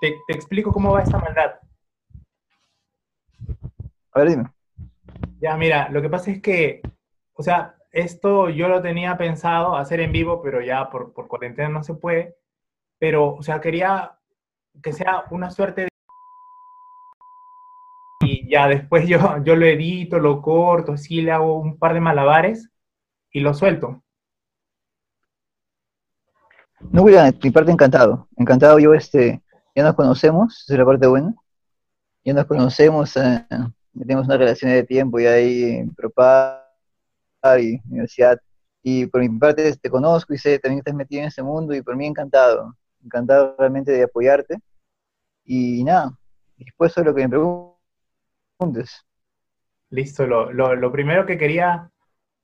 te, te explico cómo va esta maldad. A ver, dime. Ya, mira, lo que pasa es que, o sea, esto yo lo tenía pensado hacer en vivo, pero ya por, por cuarentena no se puede. Pero, o sea, quería que sea una suerte de... Y ya después yo, yo lo edito, lo corto, así le hago un par de malabares y lo suelto. No, William, mi parte encantado. Encantado yo, este, ya nos conocemos, es la parte buena. Ya nos conocemos, eh, tenemos una relación de tiempo ya ahí Propar y universidad. Y por mi parte te conozco y sé también que estás metido en ese mundo y por mí encantado. Encantado realmente de apoyarte. Y nada, dispuesto a lo que me preguntes. Listo, lo, lo, lo primero que quería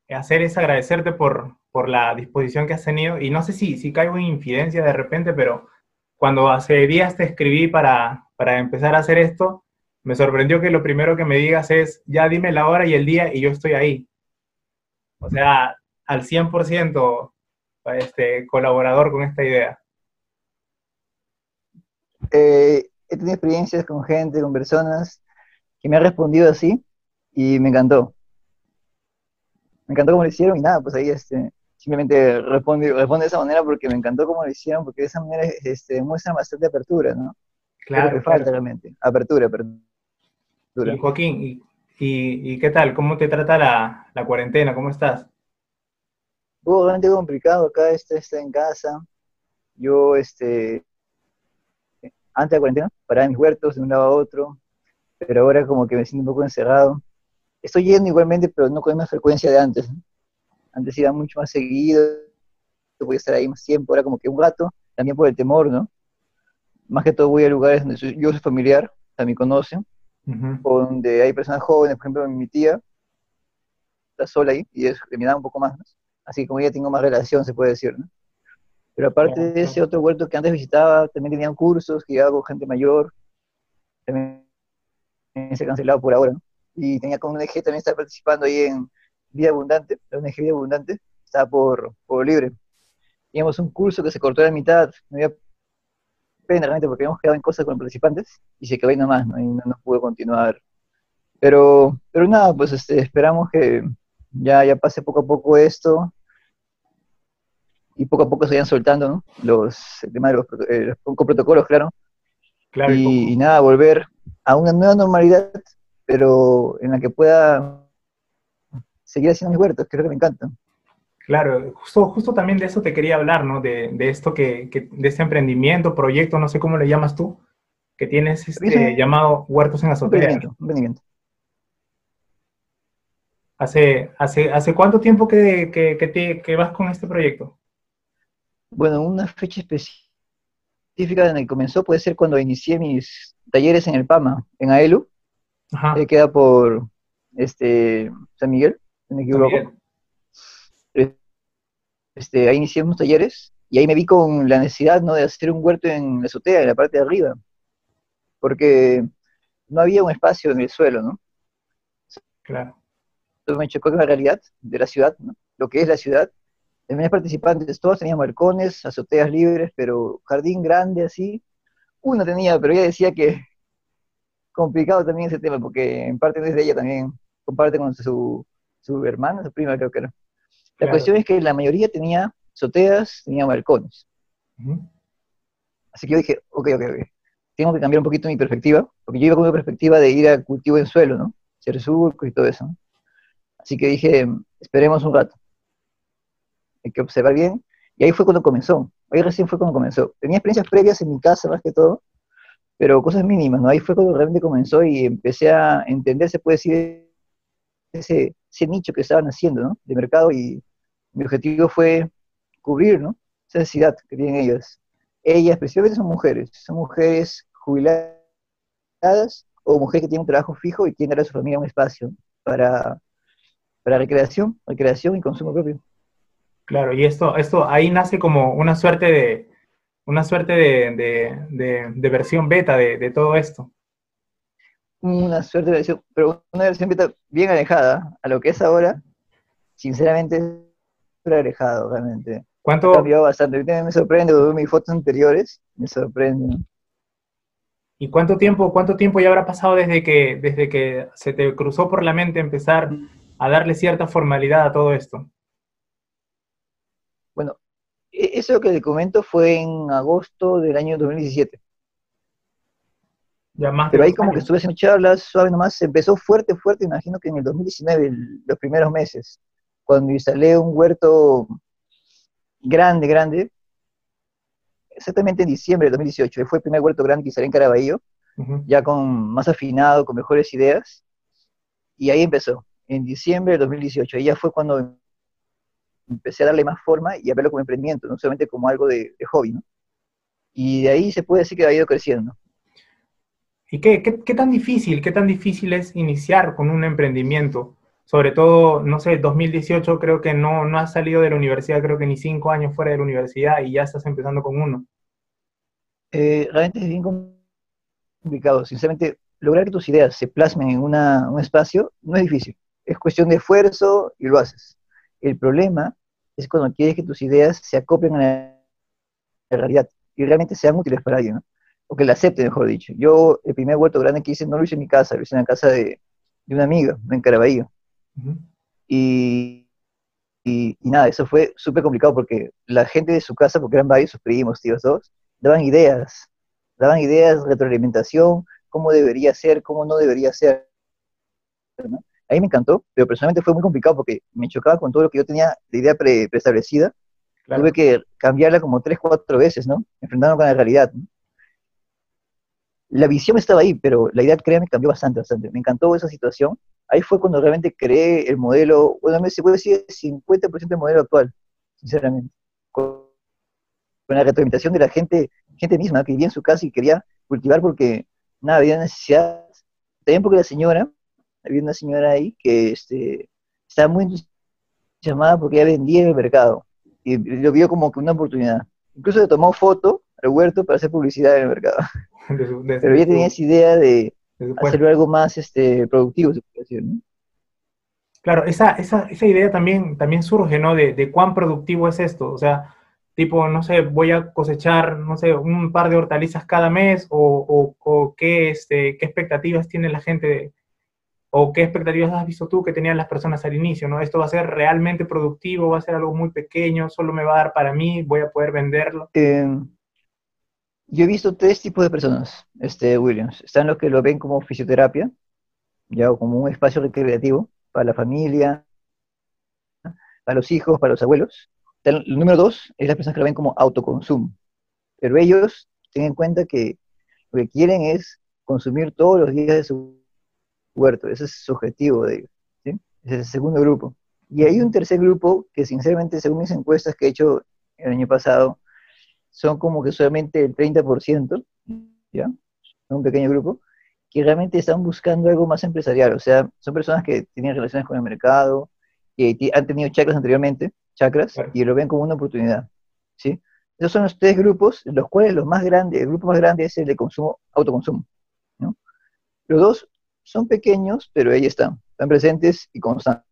hacer es agradecerte por, por la disposición que has tenido. Y no sé si, si caigo en infidencia de repente, pero cuando hace días te escribí para, para empezar a hacer esto, me sorprendió que lo primero que me digas es, ya dime la hora y el día y yo estoy ahí. O sea, al 100% este, colaborador con esta idea. Eh, he tenido experiencias con gente, con personas que me han respondido así y me encantó. Me encantó cómo lo hicieron y nada, pues ahí este, simplemente responde, responde de esa manera porque me encantó cómo lo hicieron, porque de esa manera este, muestra bastante apertura, ¿no? Claro. que falta realmente. Apertura, apertura. Y Joaquín, ¿y, y, y qué tal? ¿Cómo te trata la, la cuarentena? ¿Cómo estás? Hubo bastante complicado acá, este, está en casa. Yo, este, antes de la cuarentena, paraba en mis huertos de un lado a otro, pero ahora como que me siento un poco encerrado. Estoy yendo igualmente, pero no con la misma frecuencia de antes. ¿no? Antes iba mucho más seguido, voy a estar ahí más tiempo, ahora como que un rato, también por el temor, ¿no? Más que todo voy a lugares donde soy- yo soy familiar, también conocen, o donde hay personas jóvenes, por ejemplo, mi tía está sola ahí, y es me da un poco más, ¿no? Así que como ya tengo más relación, se puede decir, ¿no? Pero aparte de ese otro huerto que antes visitaba, también tenían cursos que iba con gente mayor, también se ha cancelado por ahora, ¿no? Y tenía con una ONG también estaba participando ahí en Vida Abundante, la ONG Vida Abundante, estaba por, por libre. Teníamos un curso que se cortó a la mitad, no había pena realmente porque habíamos quedado en cosas con los participantes y se quedó ahí nomás, ¿no? Y no, no pudo continuar. Pero, pero nada, pues este, esperamos que ya, ya pase poco a poco esto y poco a poco se vayan soltando, ¿no? Los, el tema de los, eh, los protocolos, claro. Claro, Y, y nada, volver a una nueva normalidad, pero en la que pueda seguir haciendo mis huertos, lo que me encanta. Claro, justo, justo también de eso te quería hablar, ¿no? De, de esto que, que- de este emprendimiento, proyecto, no sé cómo le llamas tú, que tienes este, llamado Huertos en Azotea. emprendimiento, un emprendimiento. ¿Hace, hace, hace cuánto tiempo que, que, que te- que vas con este proyecto? Bueno, una fecha específica en la que comenzó puede ser cuando inicié mis talleres en el PAMA, en AELU, Ajá, que queda por este, San Miguel, me equivoco. Este, ahí inicié unos talleres y ahí me vi con la necesidad ¿no? de hacer un huerto en la azotea, en la parte de arriba, porque no había un espacio en el suelo, ¿no? Claro, Entonces me chocó con la realidad de la ciudad, ¿no? lo que es la ciudad. Los mis participantes, todos tenían balcones, azoteas libres, pero jardín grande así. Uno tenía, pero ella decía que complicado también ese tema, porque en parte no es de ella también, comparte con su, su hermana, su prima creo que era. La Claro. cuestión es que la mayoría tenía azoteas, tenía balcones. Así que yo dije, ok, ok, ok. Tengo que cambiar un poquito mi perspectiva, porque yo iba con una perspectiva de ir a cultivo en suelo, ¿no? Hacer surcos y todo eso. ¿no? Así que dije, esperemos un rato. Hay que observar bien. Y ahí fue cuando comenzó. Ahí recién fue cuando comenzó. Tenía experiencias previas en mi casa más que todo, pero cosas mínimas, ¿no? Ahí fue cuando realmente comenzó y empecé a entender, se puede decir, ese, ese nicho que estaban haciendo, ¿no? De mercado y mi objetivo fue cubrir, ¿no? Esa necesidad que tienen ellas. Ellas, principalmente son mujeres, son mujeres jubiladas o mujeres que tienen un trabajo fijo y quieren darle a su familia un espacio para, para recreación, recreación y consumo propio. Claro, y esto, esto ahí nace como una suerte de, una suerte de, de, de- de versión beta de, de todo esto. Una suerte de versión, pero una versión bien alejada a lo que es ahora, sinceramente, súper alejado realmente. ¿Cuánto, cambiado bastante. Me sorprende, veo mis fotos anteriores, me sorprende. ¿no? ¿Y cuánto tiempo, cuánto tiempo ya habrá pasado desde que, desde que se te cruzó por la mente empezar a darle cierta formalidad a todo esto? Bueno, e-, eso que le comento fue en agosto del año 2017. Ya más Pero ahí como que estuve haciendo charlas, suave nomás, empezó fuerte, fuerte, imagino que en el 2019, los primeros meses, cuando instalé un huerto grande, grande, exactamente en diciembre de 2018, fue el primer huerto grande que instalé en Caraballo, ya con más afinado, con mejores ideas, y ahí empezó, en diciembre de 2018, ahí ya fue cuando empecé a darle más forma y a verlo como emprendimiento, no solamente como algo de, hobby, ¿no? Y de ahí se puede decir que ha ido creciendo. ¿Y qué, tan difícil, qué tan difícil es iniciar con un emprendimiento? Sobre todo, no sé, 2018 creo que no, no has salido de la universidad, creo que ni cinco años fuera de la universidad y ya estás empezando con uno. Eh, realmente es bien complicado. Sinceramente, lograr que tus ideas se plasmen en un espacio no es difícil. Es cuestión de esfuerzo y lo haces. El problema es cuando quieres que tus ideas se acoplen a la realidad y realmente sean útiles para alguien, ¿no? O que la acepten, mejor dicho. Yo, el primer huerto grande que hice no lo hice en mi casa, lo hice en la casa de, una amiga, en Caraballo. y, y, nada, eso fue súper complicado porque la gente de su casa, porque eran varios, sus primos, tíos, todos, daban ideas, daban ideas, retroalimentación, cómo debería ser, cómo no debería ser. A mí me encantó, pero personalmente fue muy complicado porque me chocaba con todo lo que yo tenía de idea preestablecida. Tuve que cambiarla como tres, cuatro veces, ¿no? Enfrentarme con la realidad. La visión estaba ahí, pero la idea, créanme, cambió bastante, bastante. Me encantó esa situación. Ahí fue cuando realmente creé el modelo, bueno, se puede decir 50% del modelo actual, sinceramente. Con, la retroalimentación de la gente, gente misma que vivía en su casa y quería cultivar porque, nada, había necesidad. También porque la señora, había una señora ahí que este, estaba muy llamada porque ella vendía en el mercado y lo vio como que una oportunidad. Incluso le tomó foto al huerto para hacer publicidad en el mercado. Pero ella tenía esa idea de hacerlo algo más este, productivo, se puede decir, ¿no? Claro, esa, esa, esa idea también, también surge, ¿no? De, de, cuán productivo es esto. O sea, tipo, no sé, voy a cosechar, no sé, un par de hortalizas cada mes o, o, o qué, este, qué expectativas tiene la gente de, ¿O qué expectativas has visto tú que tenían las personas al inicio? ¿no? ¿Esto va a ser realmente productivo? ¿Va a ser algo muy pequeño? ¿Solo me va a dar para mí? ¿Voy a poder venderlo? Em, yo he visto tres tipos de personas, este, Williams. Están los que lo ven como fisioterapia, ya como un espacio recreativo para la familia, para los hijos, para los abuelos. El número dos es las personas que lo ven como autoconsumo. Pero ellos tienen en cuenta que lo que quieren es consumir todos los días de su huerto, ese es su objetivo de ellos. Ese es el segundo grupo. Y hay un tercer grupo que sinceramente, según mis encuestas que he hecho el año pasado, son como que solamente el 30%, ¿ya? Un pequeño grupo, que realmente están buscando algo más empresarial, o sea, son personas que tienen relaciones con el mercado, que han tenido chakras anteriormente, chakras, y lo ven como una oportunidad, ¿sí? Esos son los tres grupos, los cuales los más grandes, el grupo más grande es el de consumo, autoconsumo, ¿no? Los dos son pequeños, pero ahí están, están presentes y constantes.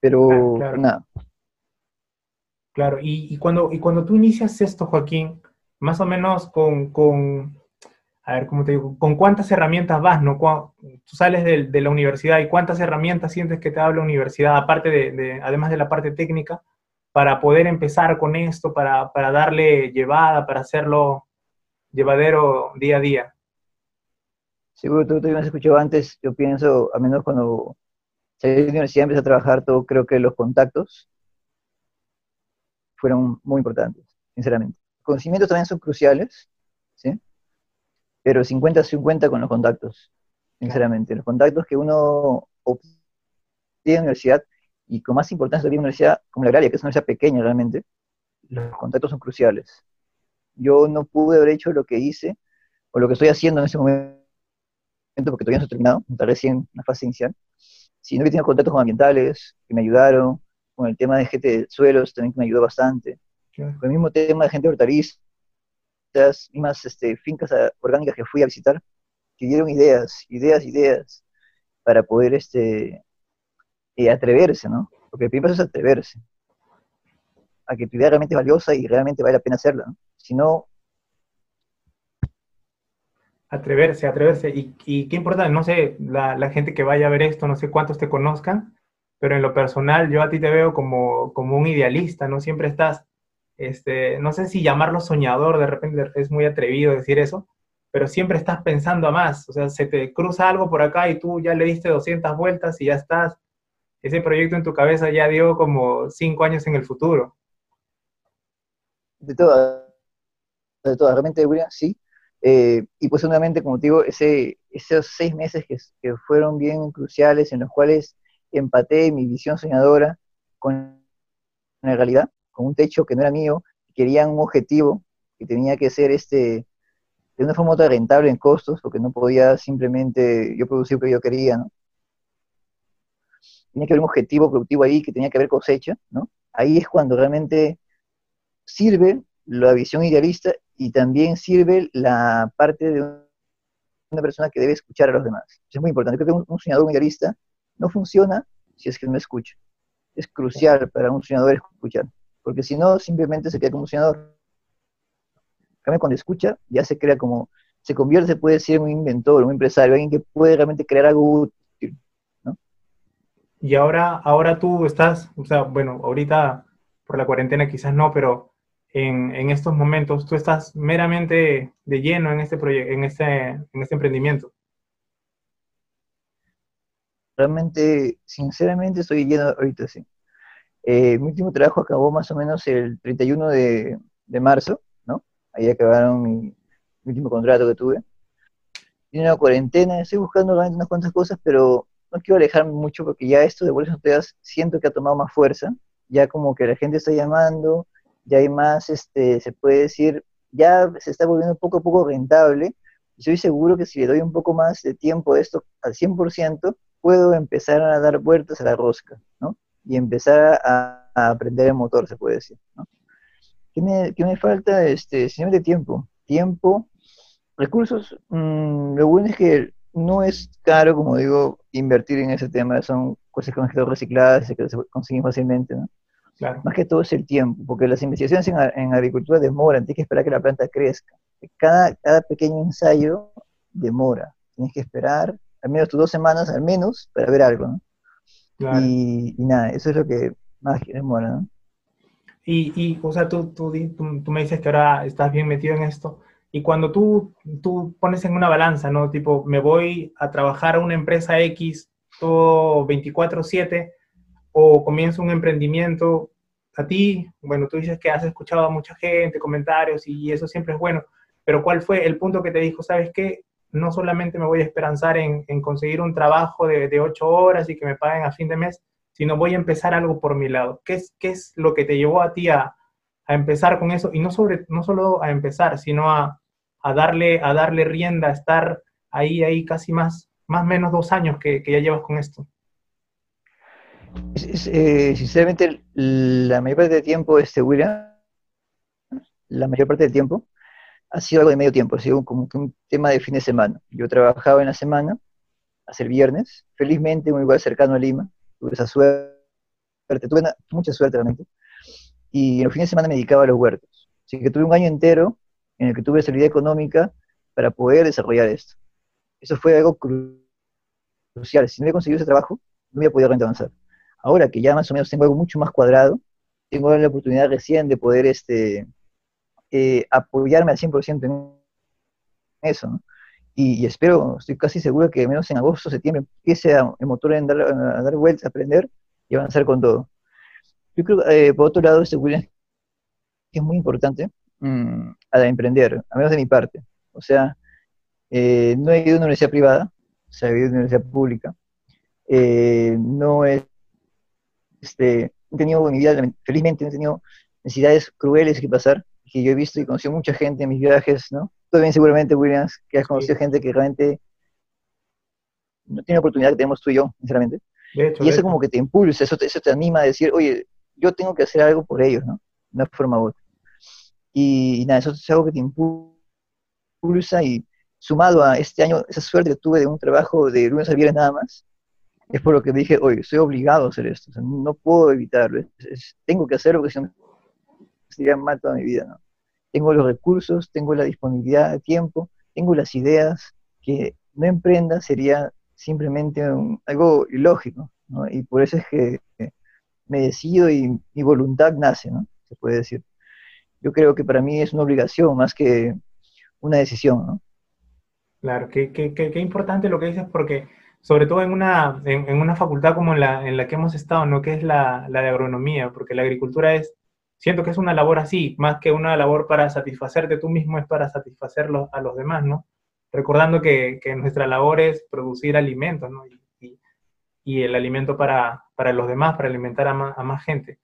Pero claro. nada. Claro, y, cuando, y cuando tú inicias esto, Joaquín, más o menos con, con a ver, ¿cómo te digo? ¿Con cuántas herramientas vas, no? Tú sales de, la universidad y cuántas herramientas sientes que te da la universidad, aparte de, además de la parte técnica, para poder empezar con esto, para, para darle llevada, para hacerlo llevadero día a día seguro tú también has escuchado antes, yo pienso, a menos cuando salí de la universidad empecé a trabajar todo, creo que los contactos fueron muy importantes, sinceramente. Conocimientos también son cruciales, ¿sí? Pero 50-50 con los contactos, sinceramente. Los contactos que uno obtiene en la universidad, y con más importancia de la universidad como la agraria, que es una universidad pequeña realmente, los contactos son cruciales. Yo no pude haber hecho lo que hice, o lo que estoy haciendo en ese momento porque todavía no ha terminado, está recién en la fase inicial, si no hubiera tenido contactos con ambientales que me ayudaron, con el tema de gente de suelos también que me ayudó bastante, con el mismo tema de gente de hortalizas, mismas este, fincas ah, orgánicas que fui a visitar, que dieron ideas, ideas, ideas, para poder este, eh, atreverse, ¿no? Porque el primer paso es atreverse, a que tu idea realmente es valiosa y realmente vale la pena hacerla, ¿no? Si no, Atreverse, atreverse. Y, y qué importante, no sé, la, la, gente que vaya a ver esto, no sé cuántos te conozcan, pero en lo personal yo a ti te veo como, como un idealista, ¿no? Siempre estás, este, no sé si llamarlo soñador, de repente es muy atrevido decir eso, pero siempre estás pensando a más, o sea, se te cruza algo por acá y tú ya le diste 200 vueltas y ya estás, ese proyecto en tu cabeza ya dio como cinco años en el futuro. De todas, de todas, realmente, William, sí, eh, y pues nuevamente, como te digo, ese, esos seis meses que, que, fueron bien cruciales, en los cuales empaté mi visión soñadora con la realidad, con un techo que no era mío, quería un objetivo que tenía que ser este, de una forma rentable en costos, porque no podía simplemente yo producir lo que yo quería, ¿no? Tenía que haber un objetivo productivo ahí, que tenía que haber cosecha, ¿no? Ahí es cuando realmente sirve la visión idealista y también sirve la parte de una persona que debe escuchar a los demás. Eso es muy importante. Creo que un, un soñador, idealista, no funciona si es que no escucha. Es crucial para un soñador escuchar, porque si no, simplemente se queda como un soñador. Cuando escucha, ya se crea como, se convierte, puede ser un inventor, un empresario, alguien que puede realmente crear algo útil. Y ahora, ahora tú estás, o sea, bueno, ahorita por la cuarentena quizás no, pero en, estos momentos, tú estás meramente de lleno en este, proyecto, en este, en este emprendimiento. Realmente, sinceramente, estoy lleno ahorita, sí. Eh, mi último trabajo acabó más o menos el 31 de, de marzo, ¿no? Ahí acabaron mi, último contrato que tuve. Tiene una cuarentena, estoy buscando unas cuantas cosas, pero no quiero alejarme mucho porque ya esto de bolsas Teas siento que ha tomado más fuerza. Ya como que la gente está llamando, ya hay más, este, se puede decir, ya se está volviendo poco a poco rentable. Estoy seguro que si le doy un poco más de tiempo a esto al 100%, puedo empezar a dar vueltas a la rosca, ¿no? Y empezar a, aprender el motor, se puede decir, ¿no? ¿Qué me, qué me falta? Este, simplemente tiempo. Tiempo, recursos. Mmm, lo bueno es que no es caro, como digo, invertir en ese tema. Son cosas que han quedado recicladas que se consiguen fácilmente, ¿no? Más que todo es el tiempo, porque las investigaciones en, agricultura demoran, tienes que esperar que la planta crezca. Cada, cada pequeño ensayo demora, tienes que esperar al menos tus dos semanas, al menos, para ver algo, ¿no? Y, nada, eso es lo que más demora, ¿no? Y, y o sea, tú, tú, tú, me dices que ahora estás bien metido en esto, y cuando tú, tú pones en una balanza, ¿no? Tipo, me voy a trabajar a una empresa X todo 24/7, o comienzo un emprendimiento, a ti, bueno, tú dices que has escuchado a mucha gente, comentarios y eso siempre es bueno, pero ¿cuál fue el punto que te dijo, sabes qué? No solamente me voy a esperanzar en, conseguir un trabajo de, ocho horas y que me paguen a fin de mes, sino voy a empezar algo por mi lado. ¿Qué es, lo que te llevó a ti a, empezar con eso? Y no, sobre, solo a empezar, sino a, darle, a darle rienda, a estar ahí, ahí casi más, más o menos dos años que ya llevas con esto. Eh, sinceramente, la mayor parte del tiempo, este, William, la mayor parte del tiempo, ha sido algo de medio tiempo, ha sido como un tema de fin de semana. Yo trabajaba en la semana, el viernes, felizmente un lugar cercano a Lima, tuve esa suerte, tuve mucha suerte realmente, y en los fines de semana me dedicaba a los huertos. Así que tuve un año entero en el que tuve seguridad económica para poder desarrollar esto. Eso fue algo crucial. Si no hubiera conseguido ese trabajo, no hubiera podido avanzar. Ahora que ya más o menos tengo algo mucho más cuadrado, tengo la oportunidad recién de poder este, eh, apoyarme al 100% en eso, ¿no? y, espero, estoy casi seguro que menos en agosto, septiembre, empiece el motor a dar, a dar vueltas, a aprender y avanzar con todo. Yo creo, eh, por otro lado, este William es muy importante mmm, a emprender, a menos de mi parte. O sea, eh, no he ido a una universidad privada, o sea, he ido a una universidad pública. no es este, he tenido en mi vida, felizmente he tenido necesidades crueles que pasar, que yo he visto y conocido mucha gente en mis viajes, ¿no? Tú también seguramente, Williams, que has conocido gente que realmente no tiene la oportunidad que tenemos tú y yo, sinceramente. y eso como que te impulsa, eso te, eso te anima a decir, oye, yo tengo que hacer algo por ellos, ¿no? De una forma u otra. Y, nada, eso es algo que te impulsa y sumado a este año, esa suerte que tuve de un trabajo de lunes a viernes nada más, es por lo que dije, oye, soy obligado a hacer esto, no puedo evitarlo, tengo que hacerlo porque si no sería mal toda mi vida, ¿no? Tengo los recursos, tengo la disponibilidad de tiempo, tengo las ideas, que no emprenda sería simplemente algo ilógico, ¿no? Y por eso es que me decido y mi voluntad nace, ¿no? Se puede decir. Yo creo que para mí es una obligación más que una decisión, ¿no? Claro, qué, qué, qué, importante lo que dices porque sobre todo en una, en, una facultad como en la, en la que hemos estado, ¿no? Que es la, la de agronomía, porque la agricultura es siento que es una labor así, más que una labor para satisfacerte tú mismo, es para satisfacer a los demás, ¿no? Recordando que, nuestra labor es producir alimentos, ¿no? Y, el alimento para, los demás, para alimentar a más, gente.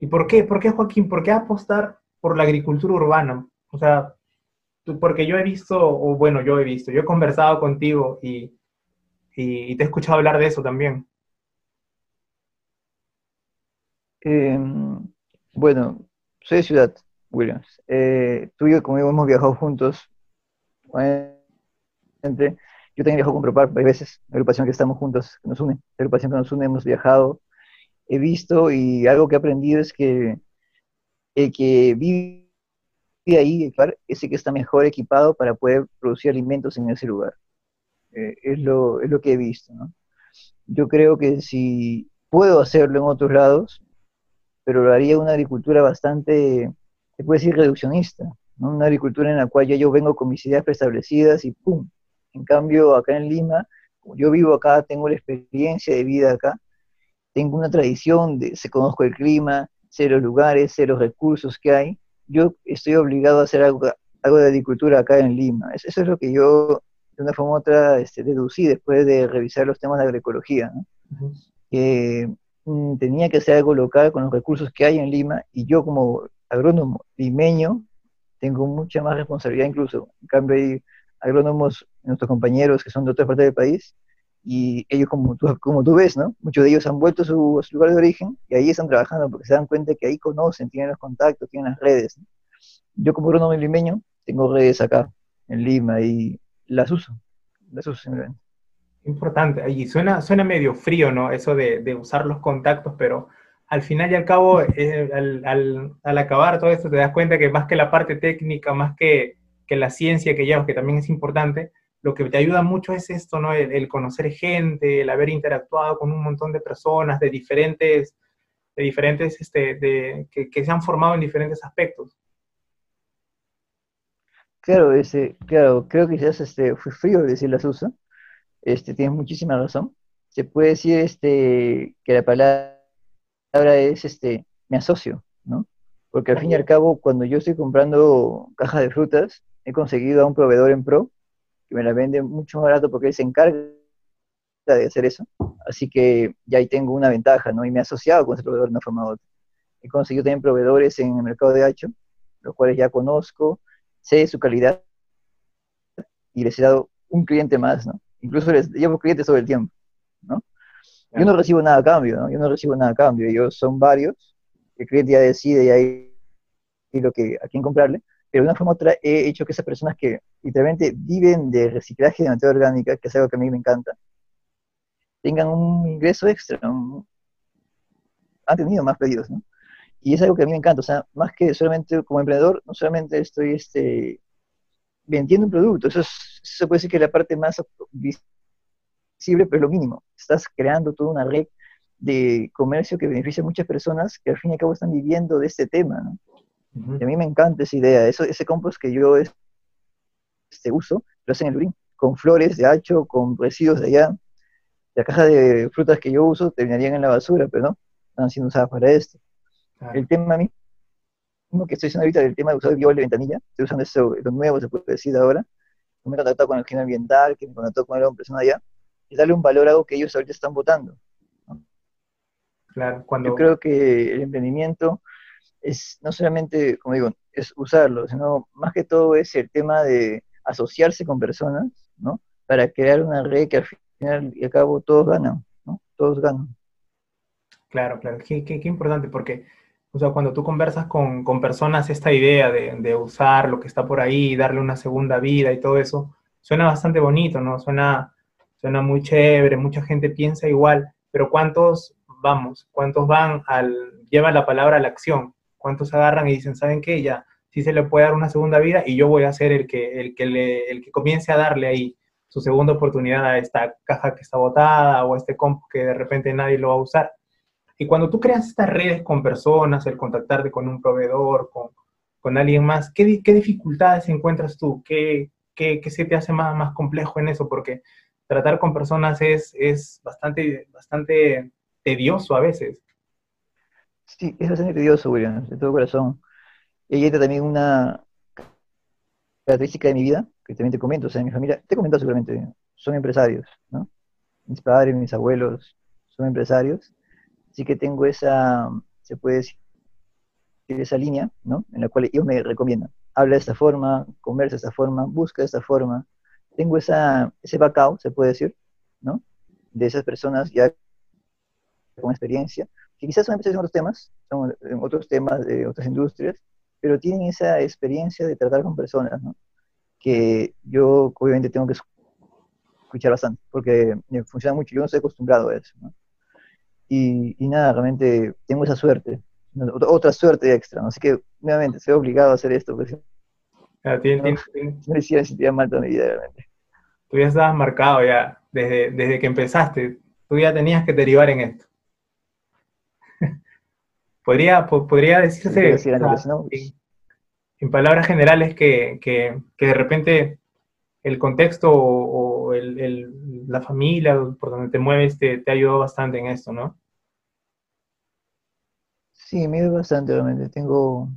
¿Y por qué? ¿Por qué, Joaquín? ¿Por qué apostar por la agricultura urbana? O sea, porque yo he visto, o bueno, yo he visto, yo he conversado contigo y, y te he escuchado hablar de eso también. Em, bueno, soy de Ciudad, Williams. Eh, tú y yo, como hemos viajado juntos. Entre, yo también viajo con Propar varias veces, la agrupación que estamos juntos, que nos une. La agrupación que nos une, hemos viajado. He visto y algo que he aprendido es que el que vive ahí, es el que está mejor equipado para poder producir alimentos en ese lugar. Eh, es, lo, que he visto. Yo creo que si puedo hacerlo en otros lados, pero lo haría una agricultura bastante, se puede decir, reduccionista, ¿no? una agricultura en la cual ya yo vengo con mis ideas preestablecidas y ¡pum! En cambio, acá en Lima, como yo vivo acá, tengo la experiencia de vida acá, tengo una tradición, de, se conozco el clima, sé los lugares, sé los recursos que hay, yo estoy obligado a hacer algo, algo de agricultura acá en Lima. Eso es lo que yo, de una forma u otra, este, deducí después de revisar los temas de agroecología. ¿no? Mm, tenía que hacer algo local con los recursos que hay en Lima y yo como agrónomo limeño tengo mucha más responsabilidad incluso. En cambio hay agrónomos, nuestros compañeros que son de otras partes del país y ellos como tú, como tú ves, ¿no? Muchos de ellos han vuelto a su, lugar de origen y ahí están trabajando porque se dan cuenta que ahí conocen, tienen los contactos, tienen las redes. Yo como agrónomo limeño tengo redes acá en Lima y las uso, las uso simplemente. Importante, y suena, suena medio frío, ¿no? Eso de, usar los contactos, pero al final y al cabo, eh, al, acabar todo esto, te das cuenta que más que la parte técnica, más que, la ciencia que llevas, que también es importante, lo que te ayuda mucho es esto, ¿no? El, conocer gente, el haber interactuado con un montón de personas de diferentes, de diferentes, este, de, que, se han formado en diferentes aspectos. Claro, ese, claro, creo que quizás este, fue frío decir las usa, este, tienes muchísima razón. Se puede decir este, que la palabra es este, me asocio, ¿no? Porque al fin y al cabo, cuando yo estoy comprando cajas de frutas, he conseguido a un proveedor en pro que me la vende mucho más barato porque él se encarga de hacer eso. Así que ya ahí tengo una ventaja, ¿no? Y me he asociado con ese proveedor de una forma u otra. He conseguido también proveedores en el mercado de Hacho, los cuales ya conozco, sé su calidad y les he dado un cliente más, ¿no? Incluso les llevo clientes todo el tiempo, ¿no? Yo no recibo nada a cambio, ¿no? Yo no recibo nada a cambio, yo son varios, el cliente ya decide y ahí lo que, a quién comprarle, pero de una forma u otra he hecho que esas personas que literalmente viven de reciclaje de materia orgánica, que es algo que a mí me encanta, tengan un ingreso extra, han tenido más pedidos, ¿no? Y es algo que a mí me encanta, o sea, más que solamente como emprendedor, no solamente estoy este, vendiendo un producto. Eso, se puede decir que es la parte más visible, pero es lo mínimo. Estás creando toda una red de comercio que beneficia a muchas personas que al fin y al cabo están viviendo de este tema. ¿no? Y a mí me encanta esa idea. Eso, ese compost que yo este, uso, lo hacen en el Urín, con flores de hacho, con residuos de allá. La caja de frutas que yo uso terminarían en la basura, pero no, están siendo usadas para esto. El tema a mí que estoy haciendo ahorita del tema de usar biol de ventanilla, estoy usando eso, lo nuevo, se puede decir ahora. Me he contactado con el ingeniero ambiental, que me contactó con la persona allá, y darle un valor a algo que ellos ahorita están votando. Claro, cuando... Yo creo que el emprendimiento es no solamente, como digo, es usarlo, sino más que todo es el tema de asociarse con personas, ¿no? Para crear una red que al final y al cabo todos ganan, ¿no? Todos ganan. Claro, claro, qué, qué, qué importante, porque o sea, cuando tú conversas con, con personas, esta idea de, de, usar lo que está por ahí, darle una segunda vida y todo eso, suena bastante bonito, ¿no? Suena, suena muy chévere, mucha gente piensa igual, pero ¿cuántos vamos? ¿Cuántos van al, llevan la palabra a la acción? ¿Cuántos agarran y dicen, ¿saben qué? Ya, sí se le puede dar una segunda vida y yo voy a ser el que, el que, le, el que comience a darle ahí su segunda oportunidad a esta caja que está botada o a este comp que de repente nadie lo va a usar. Y cuando tú creas estas redes con personas, el contactarte con un proveedor, con, con alguien más, ¿qué, ¿qué, dificultades encuentras tú? ¿Qué, qué, qué se te hace más, más complejo en eso? Porque tratar con personas es, es bastante, bastante tedioso a veces. Sí, es bastante tedioso, William, de todo corazón. Y está también una característica de mi vida, que también te comento, o sea, mi familia, te he comentado seguramente, son empresarios, ¿no? Mis padres, mis abuelos son empresarios, así que tengo esa, se puede decir, esa línea, ¿no? En la cual ellos me recomiendan, habla de esta forma, conversa de esta forma, busca de esta forma, tengo esa, ese backup, se puede decir, ¿no? De esas personas ya con experiencia, que quizás son empresarios en otros temas, son en otros temas de otras industrias, pero tienen esa experiencia de tratar con personas, ¿no? Que yo obviamente tengo que escuchar bastante, porque me funciona mucho, yo no estoy acostumbrado a eso, ¿no? Y, y nada, realmente tengo esa suerte, otra suerte extra, ¿no? Así que, nuevamente, soy obligado a hacer esto, porque Claro, tiene, no, tiene, me hiciera sentir mal toda mi vida, realmente. Tú ya estabas marcado ya, desde, desde que empezaste, tú ya tenías que derivar en esto. podría, po, podría decirse, Sí, ¿no? en, en palabras generales, que, que, que de repente el contexto o, o el, el, la familia por donde te mueves te, te ayudó bastante en esto, ¿no? Sí, me ayudó bastante, realmente. Tengo,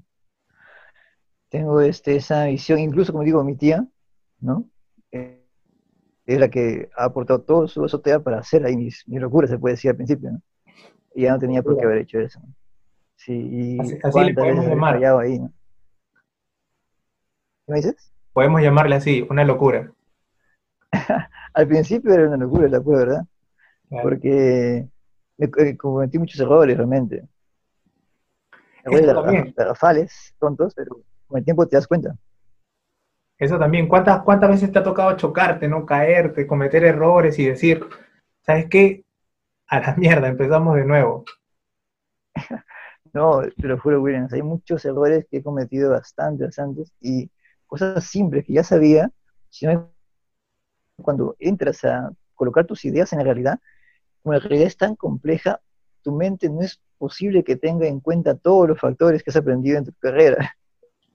tengo este, esa visión, incluso como digo, mi tía, ¿no? Eh, es la que ha aportado todo su azotea para hacer ahí mis, mis locuras, se puede decir al principio, ¿no? Y ya no tenía por qué haber hecho eso. ¿no? Sí, y Así, así le podemos llamar. ahí, ¿no? ¿Qué me dices? Podemos llamarle así, una locura. Al principio era una locura, la pura verdad, Claro. porque me, eh, cometí muchos errores realmente. Errores garrafales, tontos, pero con el tiempo te das cuenta. Eso también, ¿cuántas, cuántas veces te ha tocado chocarte, no caerte, cometer errores y decir, ¿sabes qué? A la mierda, empezamos de nuevo. No, te lo juro, Williams, hay muchos errores que he cometido bastante, bastantes, y cosas simples que ya sabía, sino cuando entras a colocar tus ideas en la realidad, como la realidad es tan compleja, tu mente no es posible que tenga en cuenta todos los factores que has aprendido en tu carrera.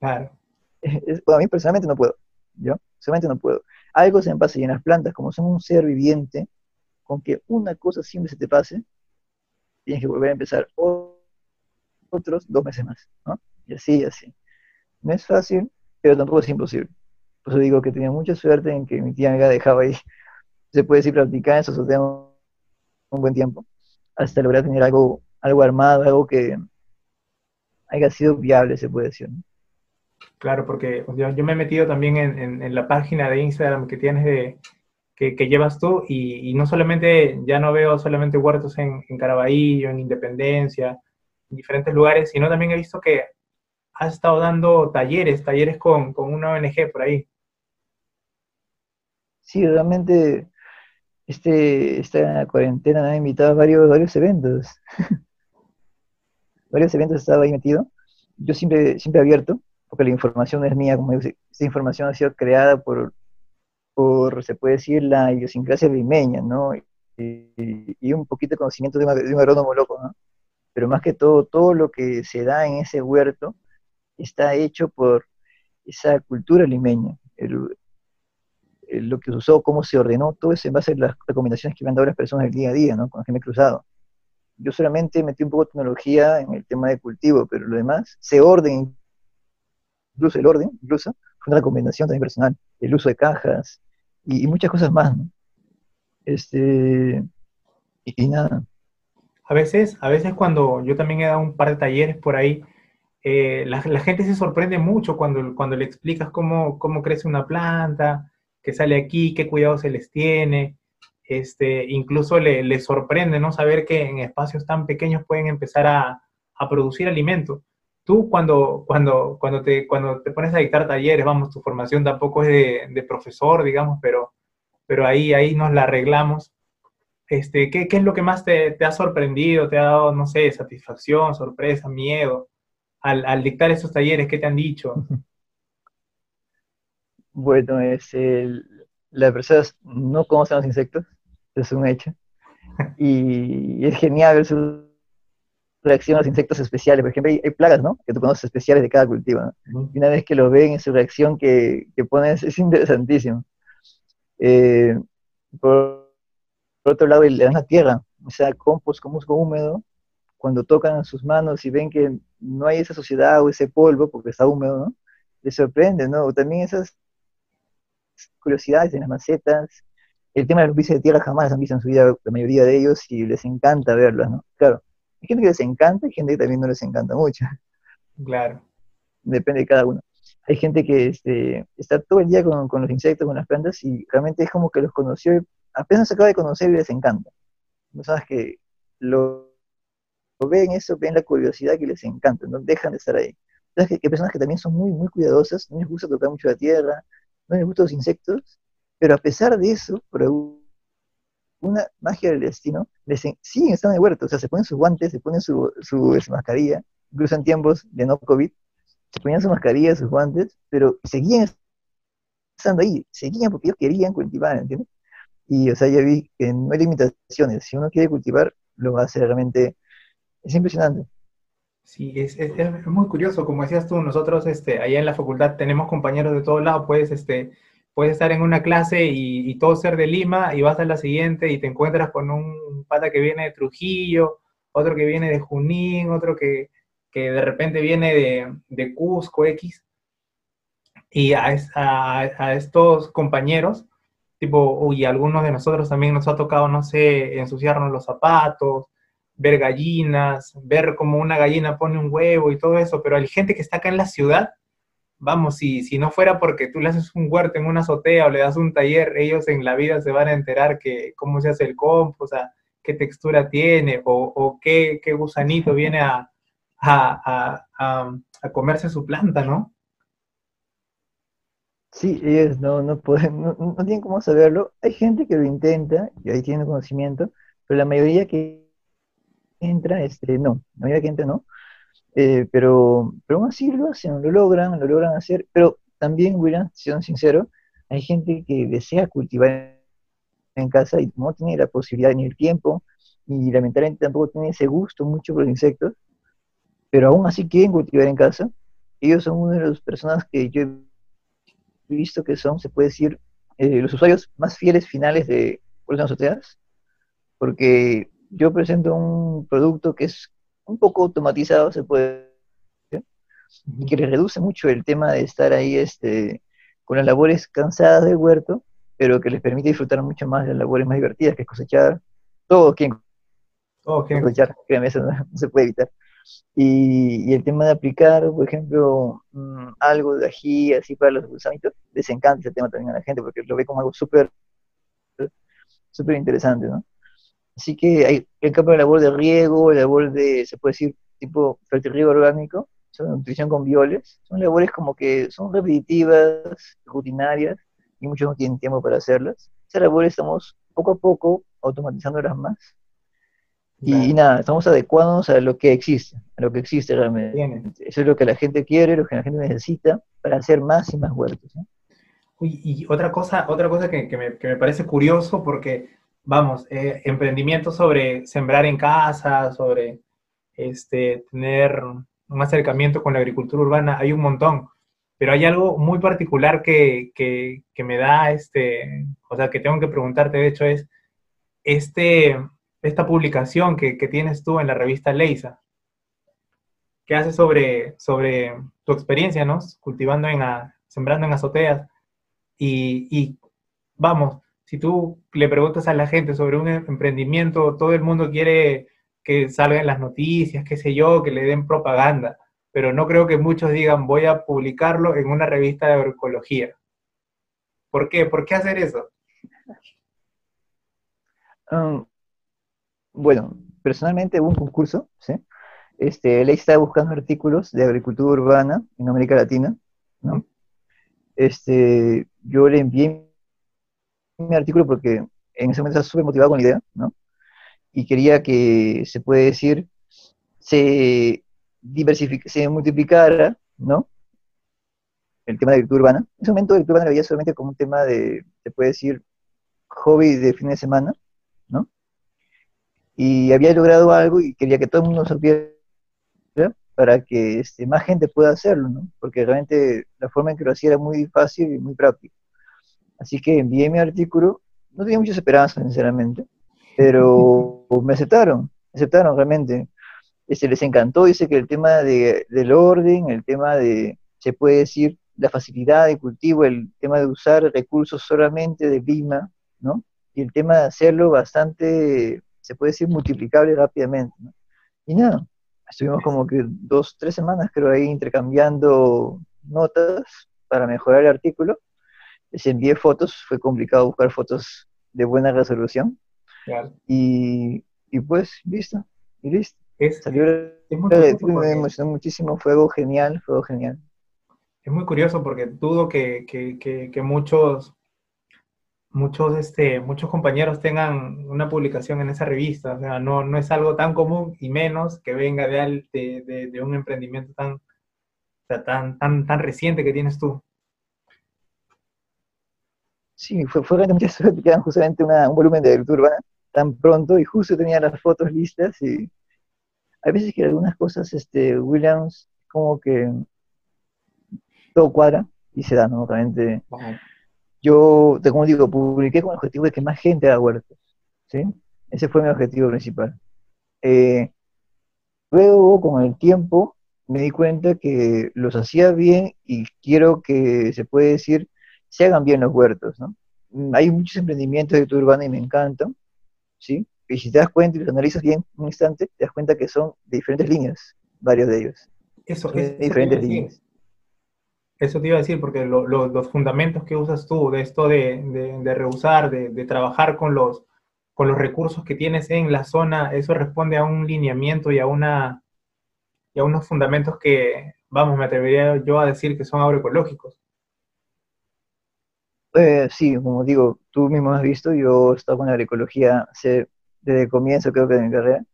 Claro. Es- bueno, a mí personalmente no puedo, ¿yo? Personalmente no puedo. Algo se me pasa y en las plantas, como son un ser viviente, con que una cosa simple se te pase, tienes que volver a empezar otros dos meses más, ¿no? Y así, y así. No es fácil, pero tampoco es imposible. Por eso digo que tenía mucha suerte en que mi tía me dejado ahí, se puede decir, practicar en su un, buen tiempo, hasta lograr tener algo, algo armado, algo que haya sido viable, se puede decir. Claro, porque yo, me he metido también en, la página de Instagram que tienes de, que, llevas tú y, no solamente, ya no veo solamente huertos en, Caraballo, en Independencia, en diferentes lugares, sino también he visto que has estado dando talleres, talleres con una ONG por ahí. Sí, realmente este, esta cuarentena me ha invitado a varios, varios eventos. varios eventos estaba ahí metido. Yo siempre, siempre abierto, porque la información es mía, como digo, esta información ha sido creada por, por, se puede decir, la idiosincrasia limeña, ¿no? Y, un poquito de conocimiento de un, agrónomo loco, ¿no? Pero más que todo, todo lo que se da en ese huerto está hecho por esa cultura limeña. Lo que se usó, cómo se ordenó, todo eso en base a las recomendaciones que me han dado las personas del día a día, ¿no? Con las que me he cruzado. Yo solamente metí un poco de tecnología en el tema de cultivo, pero lo demás, ese orden, incluso el orden, incluso, fue una recomendación también personal. El uso de cajas y, muchas cosas más, ¿no? Este, y, y nada. A veces, a veces cuando yo también he dado un par de talleres por ahí, eh, la, la gente se sorprende mucho cuando, cuando le explicas cómo, cómo crece una planta, que sale aquí, qué cuidado se les tiene. Este, incluso le, le sorprende ¿no? saber que en espacios tan pequeños pueden empezar a, a producir alimento. Tú cuando, cuando, cuando, te, cuando te pones a dictar talleres, vamos, tu formación tampoco es de, de profesor, digamos, pero, pero ahí, ahí nos la arreglamos. Este, ¿qué, ¿Qué es lo que más te, te ha sorprendido? ¿Te ha dado, no sé, satisfacción, sorpresa, miedo al, dictar esos talleres? ¿Qué te han dicho? Bueno, es el, las personas no conocen los insectos, es un hecho. Y es genial ver su reacción a los insectos especiales. Por ejemplo, hay, plagas, ¿no? Que tú conoces especiales de cada cultivo, ¿no? Y una vez que lo ven, su reacción que, que pones es interesantísimo. Eh, por, otro lado, le dan la tierra, o sea, compost con musgo húmedo, cuando tocan sus manos y ven que no hay esa suciedad o ese polvo, porque está húmedo, ¿no? Les sorprende, ¿no? también esas curiosidades en las macetas. El tema de los pisos de tierra jamás han visto en su vida la mayoría de ellos y les encanta verlos, ¿no? Claro, hay gente que les encanta y gente que también no les encanta mucho. Claro. Depende de cada uno. Hay gente que este, está todo el día con, con, los insectos, con las plantas y realmente es como que los conoció, apenas se acaba de conocer y les encanta. Personas que lo, ven eso, ven la curiosidad que les encanta, no dejan de estar ahí. Entonces, que, hay personas que también son muy, muy cuidadosas, no les gusta tocar mucho la tierra, no les gustan los insectos, pero a pesar de eso, por una magia del destino, les siguen estando en huerto, o sea, se ponen sus guantes, se ponen su, su, mascarilla, incluso en tiempos de no COVID, se ponían su mascarilla, sus guantes, pero seguían estando ahí, seguían porque ellos querían cultivar, ¿entiendes? Y, o sea, ya vi que no hay limitaciones, si uno quiere cultivar, lo va a hacer realmente, es impresionante. Sí, es, es, muy curioso, como decías tú, nosotros este, allá en la facultad tenemos compañeros de todos lados, puedes, este, puedes estar en una clase y, y todo ser de Lima y vas a la siguiente y te encuentras con un pata que viene de Trujillo, otro que viene de Junín, otro que, que de repente viene de, de Cusco X. Y a, a, a, estos compañeros, tipo, y algunos de nosotros también nos ha tocado, no sé, ensuciarnos los zapatos, ver gallinas, ver cómo una gallina pone un huevo y todo eso, pero hay gente que está acá en la ciudad, vamos, si, si no fuera porque tú le haces un huerto en una azotea o le das un taller, ellos en la vida se van a enterar que cómo se hace el compost, o sea, qué textura tiene o, qué, qué, gusanito viene a, a, a, a, comerse su planta, ¿no? Sí, ellos no, no pueden, no, no tienen cómo saberlo. Hay gente que lo intenta y ahí tiene conocimiento, pero la mayoría que entra, este, no, la mayoría que entra no, eh, pero, pero aún así lo hacen, lo logran, lo logran hacer, pero también, William, siendo sincero, hay gente que desea cultivar en casa y no tiene la posibilidad ni el tiempo, y lamentablemente tampoco tiene ese gusto mucho por los insectos, pero aún así quieren cultivar en casa. Ellos son una de las personas que yo he visto que son, se puede decir, eh, los usuarios más fieles finales de las azoteas, porque yo presento un producto que es un poco automatizado, se puede decir, y que le reduce mucho el tema de estar ahí este, con las labores cansadas del huerto, pero que les permite disfrutar mucho más de las labores más divertidas, que es cosechar. Todos quieren cosechar, créanme, eso no, se puede evitar. Y, el tema de aplicar, por ejemplo, mm, algo de ají así para los gusanitos, les encanta ese tema también a la gente, porque lo ve como algo súper súper interesante, ¿no? Así que hay el campo de labor de riego, labor de, se puede decir, tipo fertirriego orgánico, son nutrición con violes, son labores como que son repetitivas, rutinarias, y muchos no tienen tiempo para hacerlas. Esas labores estamos poco a poco automatizándolas más. Y, nada, estamos adecuándonos a lo que existe, a lo que existe realmente. Eso es lo que la gente quiere, lo que la gente necesita para hacer más y más huertos. y otra cosa, otra cosa que, que, me, que me parece curioso, porque vamos, eh, emprendimientos sobre sembrar en casa, sobre este, tener un acercamiento con la agricultura urbana, hay un montón. Pero hay algo muy particular que, que, me da, este, o sea, que tengo que preguntarte, de hecho, es este, esta publicación que, que tienes tú en la revista Leisa, que hace sobre, sobre tu experiencia, ¿no? Cultivando en, sembrando en azoteas. Y, y vamos, si tú le preguntas a la gente sobre un emprendimiento, todo el mundo quiere que salgan las noticias, qué sé yo, que le den propaganda, pero no creo que muchos digan voy a publicarlo en una revista de agroecología. ¿Por qué? ¿Por qué hacer eso? Um, bueno, personalmente hubo un concurso, ¿sí? Este, él estaba buscando artículos de agricultura urbana en América Latina, ¿no? Este, yo le envié mi artículo porque en ese momento estaba súper motivado con la idea, ¿no? Y quería que, se puede decir, se se multiplicara, ¿no? El tema de virtud urbana. En ese momento, virtud urbana lo veía solamente como un tema de, se puede decir, hobby de fin de semana, ¿no? Y había logrado algo y quería que todo el mundo supiera para que este, más gente pueda hacerlo, ¿no? Porque realmente la forma en que lo hacía era muy fácil y muy práctico. Así que envié mi artículo, no tenía muchas esperanzas, sinceramente, pero me aceptaron, aceptaron realmente. Este, les encantó, dice que el tema de, del orden, el tema de, se puede decir, la facilidad de cultivo, el tema de usar recursos solamente de Lima, ¿no? Y el tema de hacerlo bastante, se puede decir, multiplicable rápidamente, ¿no? Y nada, estuvimos como que dos, tres semanas creo ahí intercambiando notas para mejorar el artículo. Les envié fotos, fue complicado buscar fotos de buena resolución. Y, y, pues, listo, y listo. Es, Salió es me emocionó muchísimo, fue algo genial, fue algo genial. Es muy curioso porque dudo que, que, que, que muchos muchos, este, muchos compañeros tengan una publicación en esa revista. O sea, no, no es algo tan común y menos que venga de, de, de, un emprendimiento tan, tan, tan, tan reciente que tienes tú. Sí, fue, fue realmente mucha suerte que justamente una, un volumen de lectura urbana tan pronto y justo tenía las fotos listas y hay veces que algunas cosas, este, Williams, como que todo cuadra y se da, ¿no? Realmente yo, como digo, publiqué con el objetivo de que más gente haga huertos, ¿sí? Ese fue mi objetivo principal. Eh, luego, con el tiempo, me di cuenta que los hacía bien y quiero que, se puede decir, se hagan bien los huertos, ¿no? Mm, hay muchos emprendimientos de tu urbana y me encantan, ¿sí? Y si te das cuenta y los analizas bien un instante, te das cuenta que son de diferentes líneas, varios de ellos. Eso, es diferentes líneas. Eso te iba a decir, porque los fundamentos que usas tú de esto de, de, reusar, de, trabajar con los, con los recursos que tienes en la zona, eso responde a un lineamiento y a, una, y a unos fundamentos que, vamos, me atrevería yo a decir que son agroecológicos. Eh, sí, como digo, tú mismo has visto, yo he estado con la agroecología desde el comienzo, creo que de mi carrera.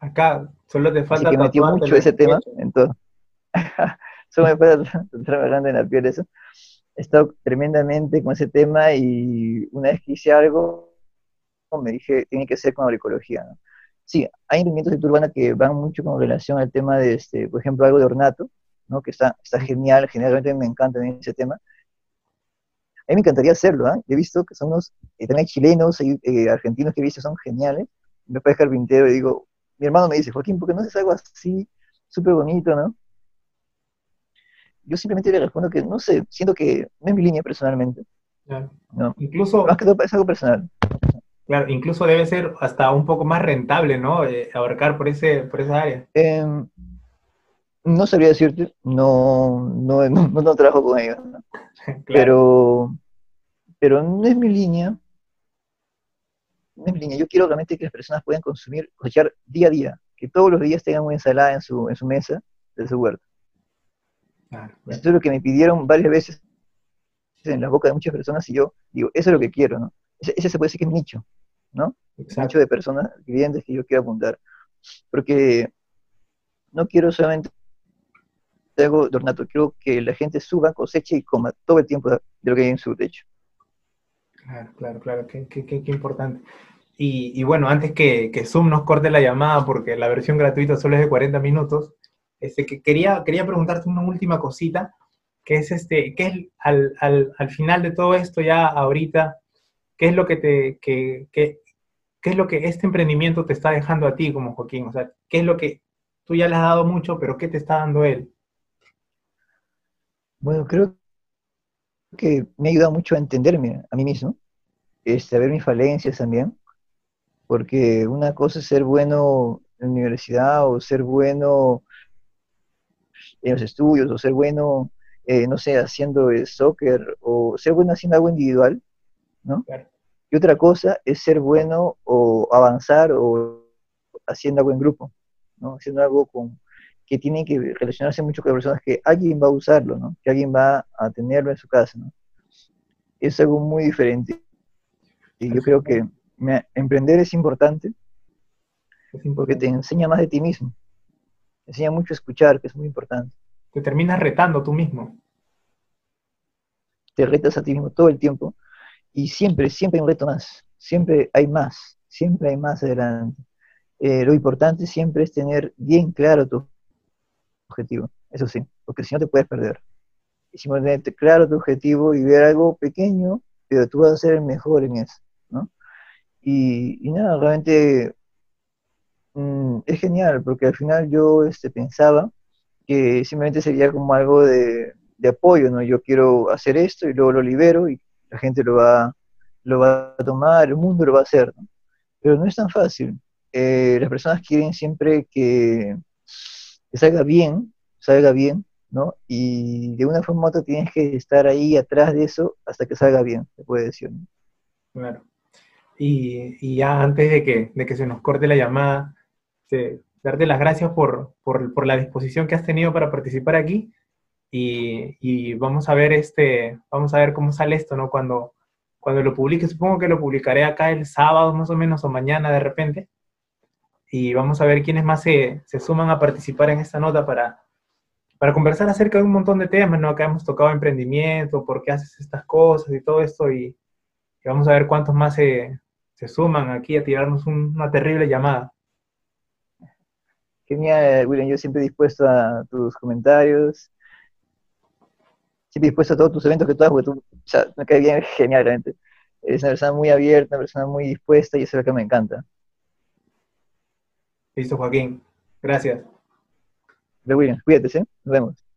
Acá solo te falta... Así que metí mucho ese tema en todo. Eso me puede trabajando en la piel eso. He estado tremendamente con ese tema y una vez que hice algo, me dije, tiene que ser con agroecología, ¿no? Sí, hay movimientos de urbana que van mucho con relación al tema de, este, por ejemplo, algo de ornato, ¿no? Que está, está genial, generalmente me encanta ese tema. A mí me encantaría hacerlo, ¿ah? He visto que son unos, eh, también chilenos, eh, argentinos que he visto, son geniales. Me puede carpintero y digo, mi hermano me dice, Joaquín, ¿por qué no haces algo así, súper bonito, ¿no? yo simplemente le respondo que no sé, siento que no es mi línea personalmente. Claro. Incluso, más que todo es algo personal. Claro, incluso debe ser hasta un poco más rentable, ¿no? Eh, abarcar por, ese, por esa área. Em, no sabría decirte, no, no, no, trabajo con ellos, pero, pero no es mi línea. No es mi línea. Yo quiero realmente que las personas puedan consumir, cosechar día a día, que todos los días tengan una ensalada en su, en su mesa de su huerto. Eso es lo que me pidieron varias veces en la boca de muchas personas y yo digo, eso es lo que quiero, ¿no? Ese, se puede decir que es mi nicho, ¿no? El nicho de personas, clientes que yo quiero apuntar. Porque no quiero solamente de ornato, quiero que la gente suba, coseche y coma todo el tiempo de lo que hay en su techo. Claro, claro, claro, qué, qué, qué, importante. Y, y, bueno, antes que, que Zoom nos corte la llamada, porque la versión gratuita solo es de 40 minutos, este, que quería, quería preguntarte una última cosita, que es este, ¿qué es al, al, al final de todo esto ya ahorita, qué es lo que te, que, qué es lo que este emprendimiento te está dejando a ti como Joaquín? O sea, ¿qué es lo que tú ya le has dado mucho, pero qué te está dando él? Bueno, creo que me ha ayudado mucho a entenderme a mí mismo, este, a ver mis falencias también, porque una cosa es ser bueno en la universidad o ser bueno en los estudios, o ser bueno, eh, no sé, haciendo soccer, o ser bueno haciendo algo individual, ¿no? Y otra cosa es ser bueno o avanzar o haciendo algo en grupo, ¿no? Haciendo algo con, que tiene que relacionarse mucho con las personas que alguien va a usarlo, ¿no? Que alguien va a tenerlo en su casa, ¿no? Es algo muy diferente. Y yo creo que emprender es importante porque te enseña más de ti mismo enseña mucho a escuchar, que es muy importante. Te terminas retando tú mismo. Te retas a ti mismo todo el tiempo y siempre, siempre hay un reto más, siempre hay más, siempre hay más adelante. Eh, lo importante siempre es tener bien claro tu objetivo, eso sí, porque si no te puedes perder. Y si tener claro tu objetivo y ver algo pequeño, pero tú vas a ser el mejor en eso, ¿no? Y, nada, realmente mm, es genial, porque al final yo este, pensaba que simplemente sería como algo de, de apoyo, ¿no? Yo quiero hacer esto y luego lo libero y la gente lo va, lo va a tomar, el mundo lo va a hacer, ¿no? Pero no es tan fácil. Eh, las personas quieren siempre que, salga bien, salga bien, ¿no? Y de una forma u otra tienes que estar ahí atrás de eso hasta que salga bien, se puede decir. Claro. Y, ya antes de que, de que se nos corte la llamada, darte las gracias por, por, por, la disposición que has tenido para participar aquí y, vamos a ver este, vamos a ver cómo sale esto, ¿no? Cuando, cuando lo publique, supongo que lo publicaré acá el sábado más o menos o mañana de repente. Y vamos a ver quiénes más se, se suman a participar en esta nota para, para conversar acerca de un montón de temas, ¿no? Acá hemos tocado emprendimiento, por qué haces estas cosas y todo esto, y, vamos a ver cuántos más se, se suman aquí a tirarnos una terrible llamada. Genial, William, yo siempre dispuesto a tus comentarios, siempre dispuesto a todos tus eventos que tú hagas, porque tú, o sea, me cae bien genial, realmente. Eres una persona muy abierta, una persona muy dispuesta y eso es lo que me encanta. Listo, Joaquín. Gracias. William, cuídate, ¿sí? Nos vemos.